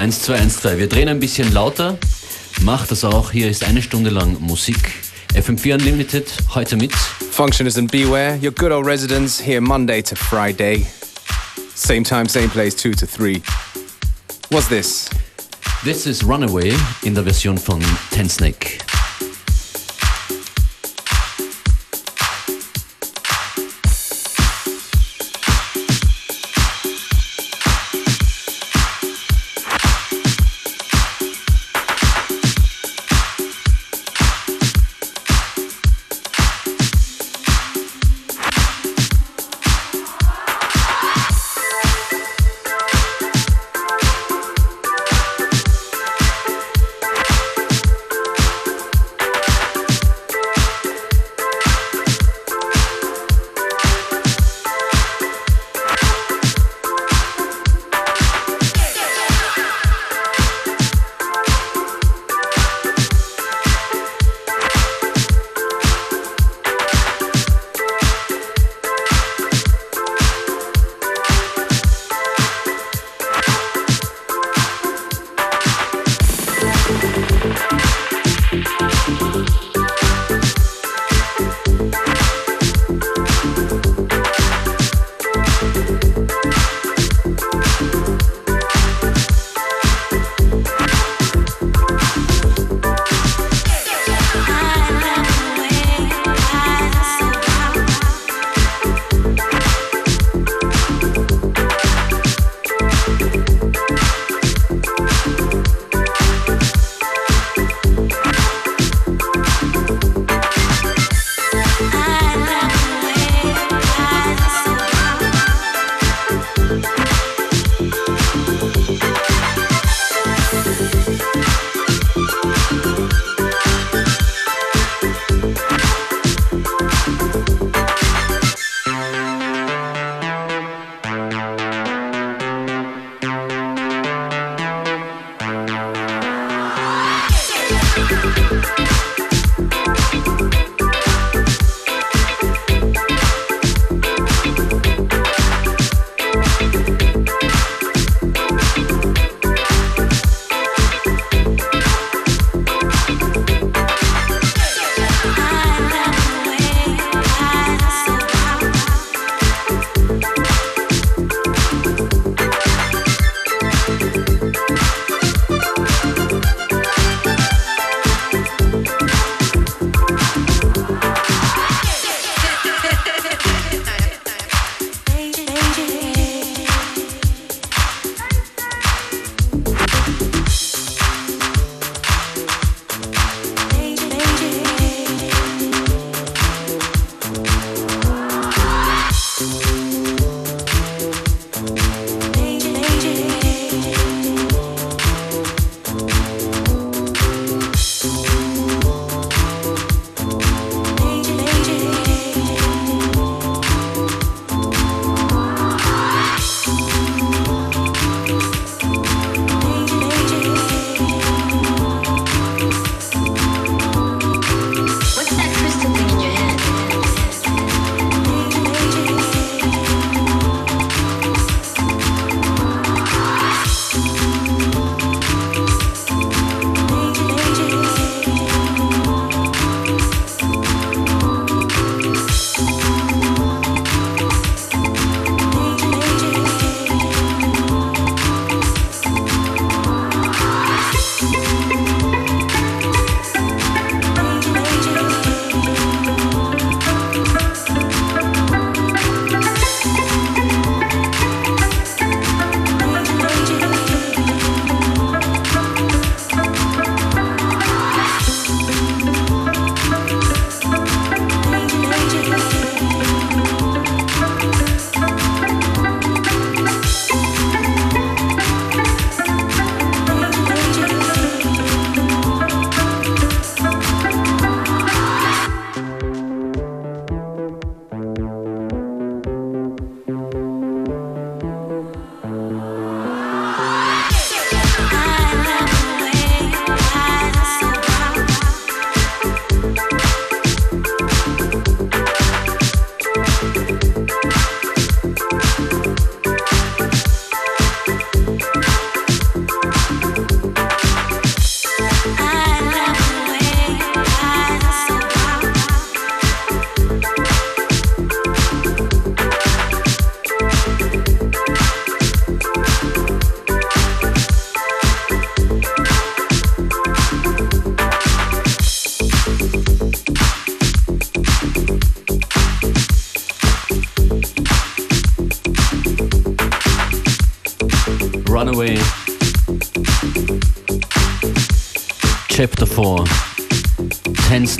Ja, 1, 2, 1, 2. Wir drehen ein bisschen lauter. Macht das auch. Hier ist eine Stunde lang Musik. FM4 Unlimited, heute mit. Functioners and Beware, your good old residents here Monday to Friday. Same time, same place, 2 to 3. What's this? This is Runaway in der Version von Ten Snake.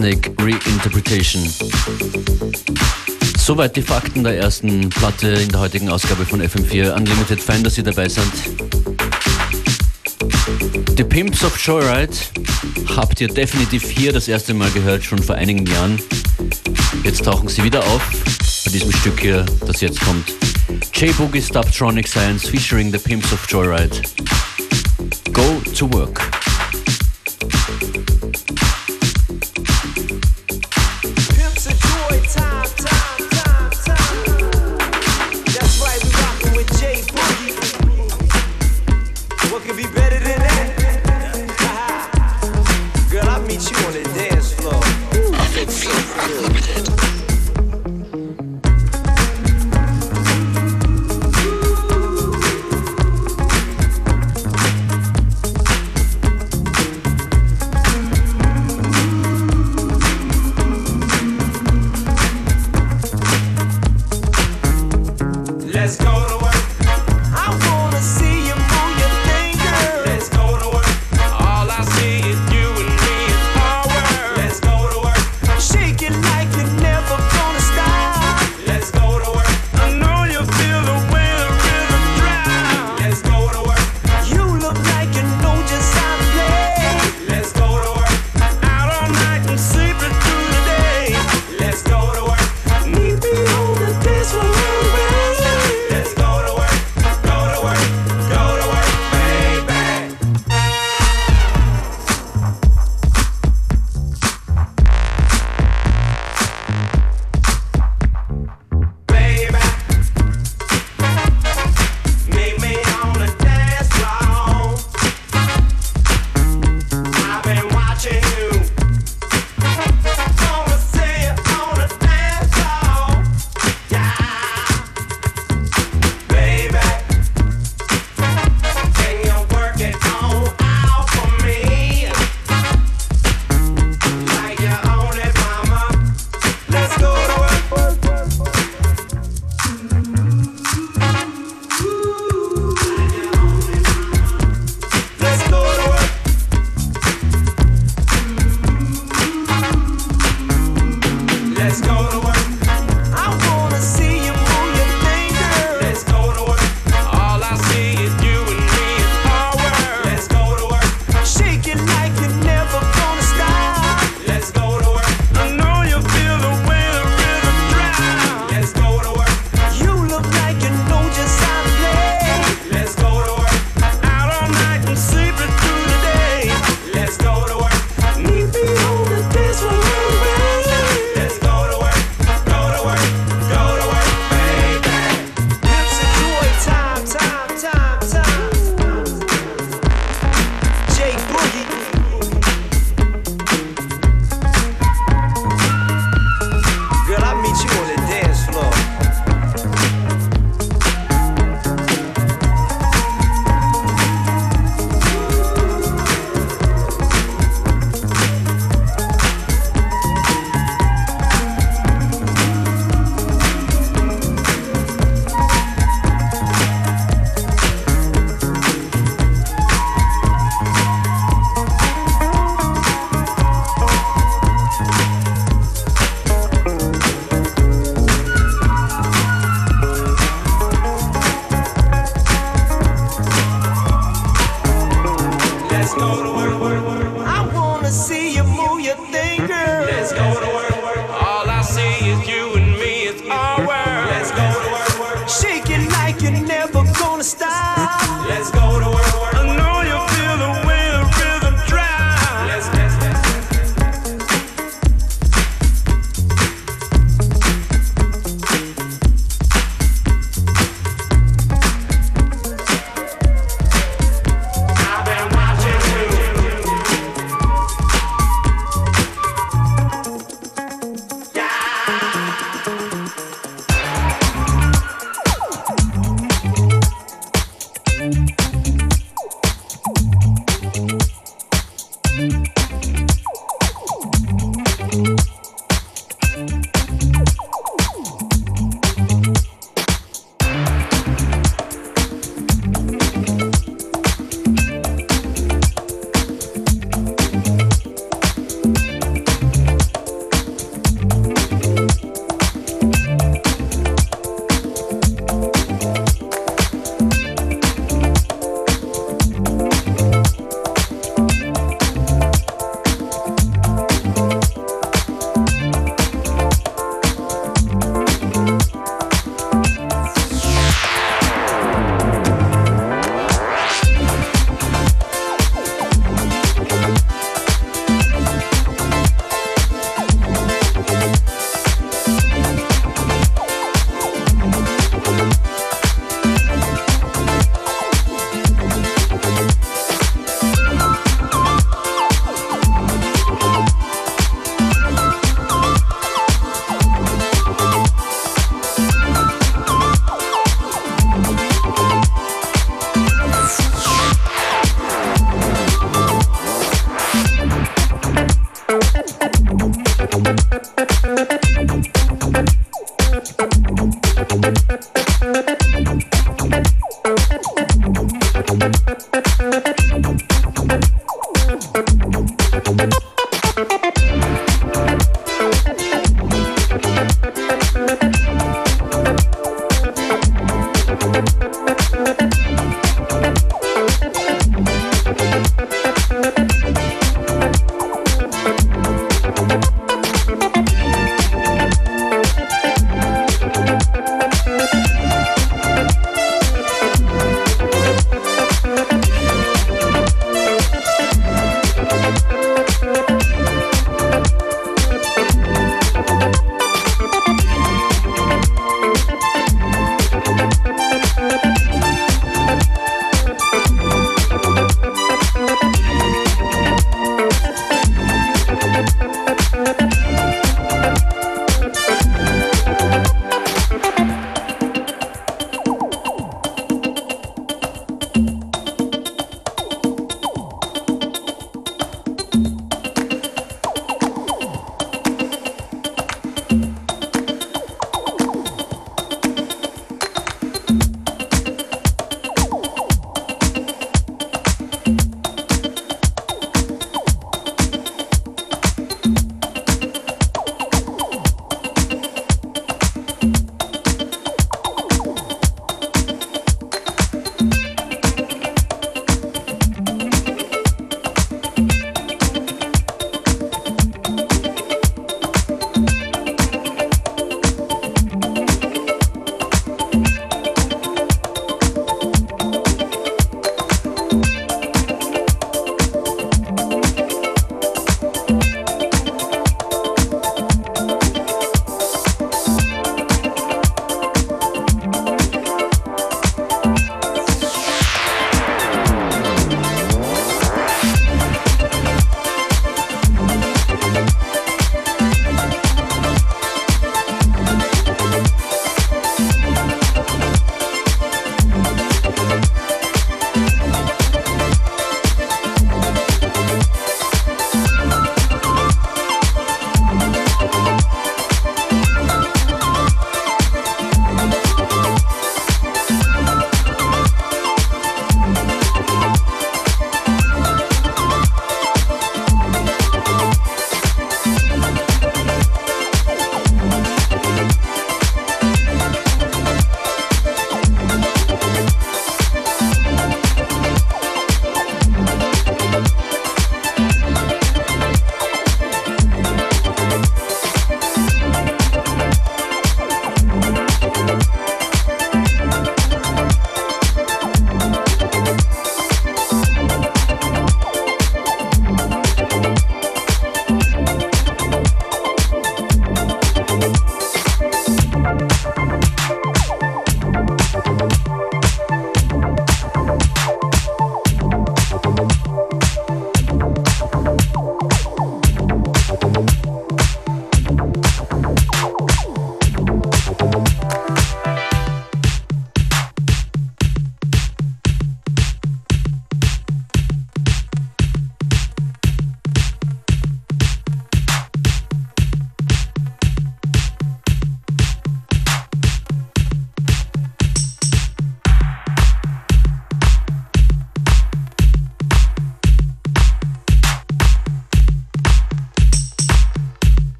Snake Reinterpretation. Soweit die Fakten der ersten Platte in der heutigen Ausgabe von FM4 Unlimited. Fein, dass Sie dabei sind. The Pimps of Joyride habt ihr definitiv hier das erste Mal gehört, schon vor einigen Jahren. Jetzt tauchen sie wieder auf bei diesem Stück hier, das jetzt kommt. J-Boogie Stubtronic Science featuring The Pimps of Joyride. Go to work.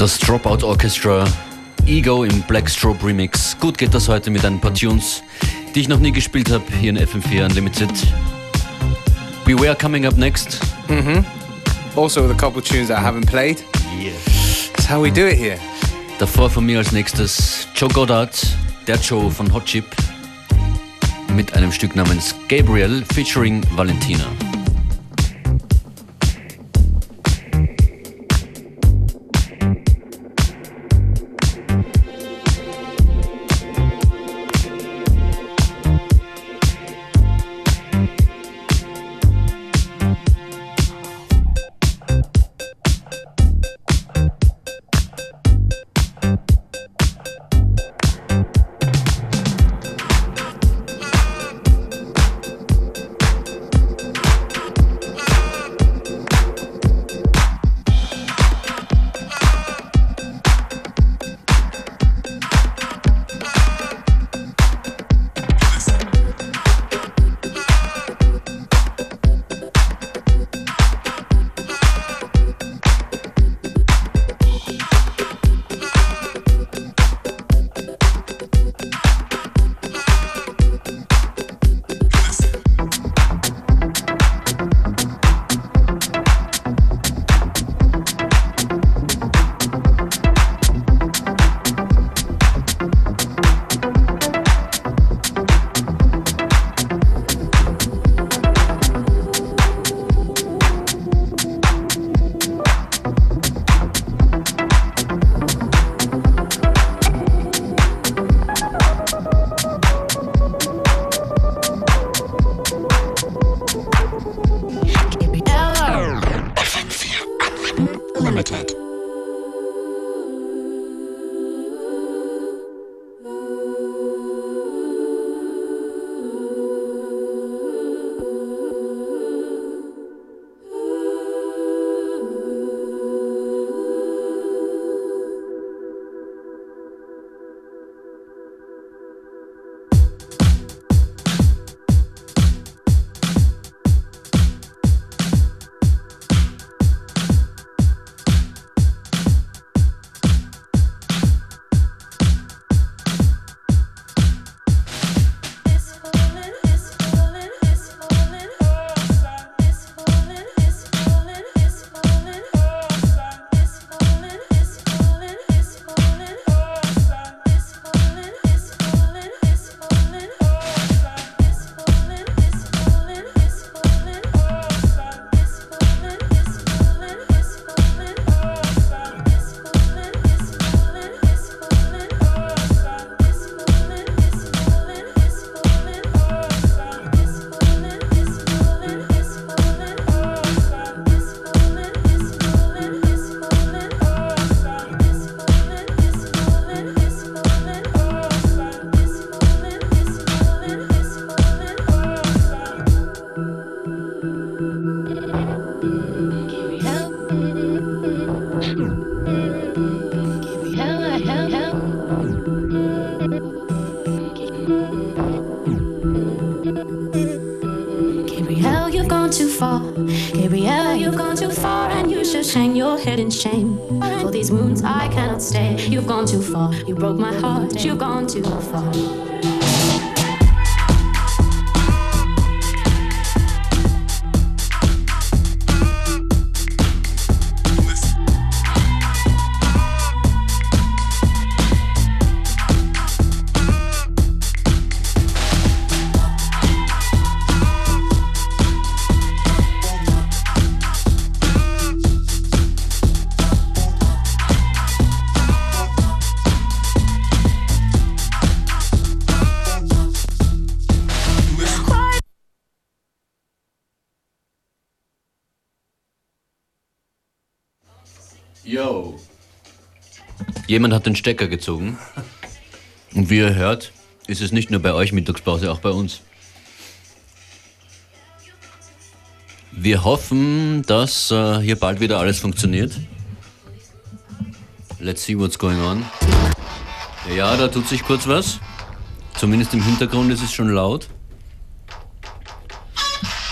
Das Dropout Orchestra Ego im Blackstrobe Remix. Gut geht das heute mit ein paar Tunes, die ich noch nie gespielt habe hier in FM4 Unlimited. Beware coming up next. Mhm. Also with a couple tunes that I haven't played. Yeah. That's how we do it here. Davor von mir als nächstes Joe Goddard, der Joe von Hot Chip, mit einem Stück namens Gabriel featuring Valentina. You've gone too far. You broke my heart. You've gone too far. Jemand hat den Stecker gezogen. Und wie ihr hört, ist es nicht nur bei euch Mittagspause, auch bei uns. Wir hoffen, dass äh, hier bald wieder alles funktioniert. Let's see what's going on. Ja, da tut sich kurz was. Zumindest im Hintergrund ist es schon laut.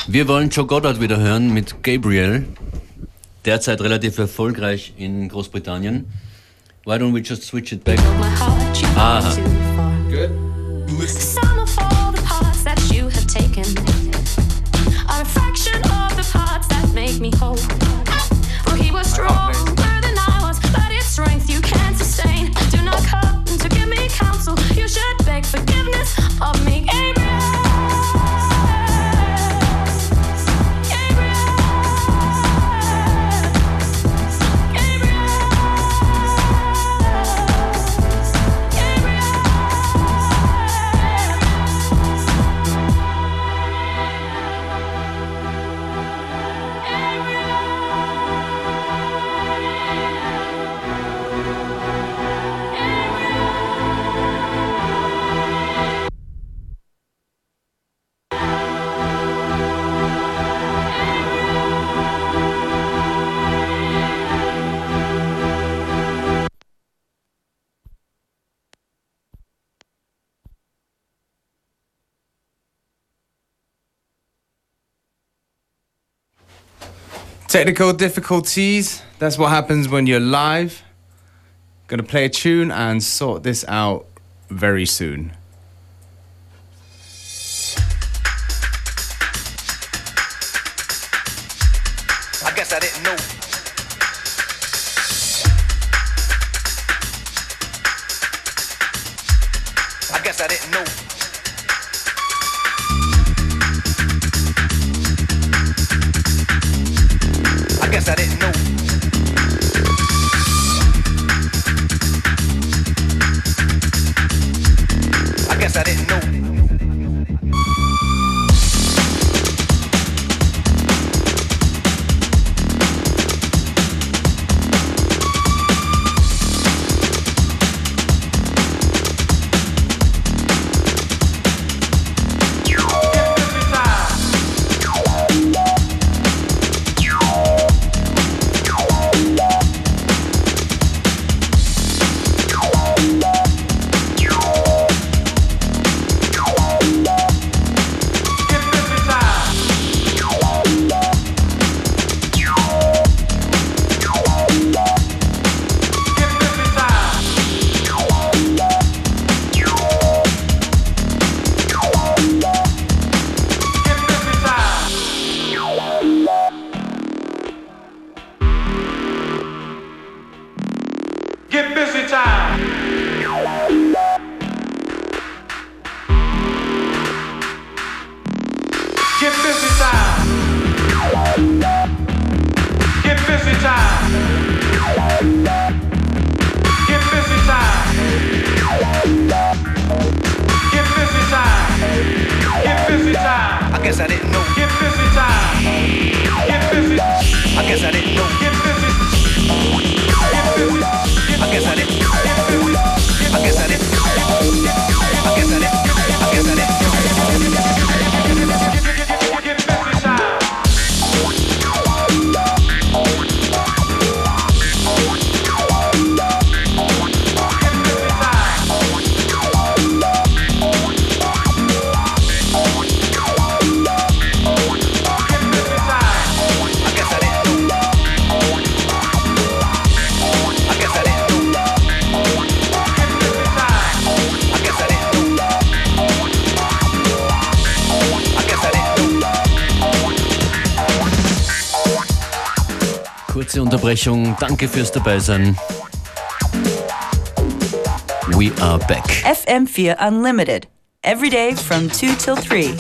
Wir wollen Joe Goddard wieder hören mit Gabriel. Derzeit relativ erfolgreich in Großbritannien. Why don't we just switch it back? Ah. Good. Some of all the parts that you have taken are a fraction of the parts that make me whole. Technical difficulties. That's what happens when you're live. Gonna play a tune and sort this out very soon. I didn't know. Unterbrechung. Danke fürs Dabeisein. We are back. FM4 Unlimited. Every day from 2 till 3.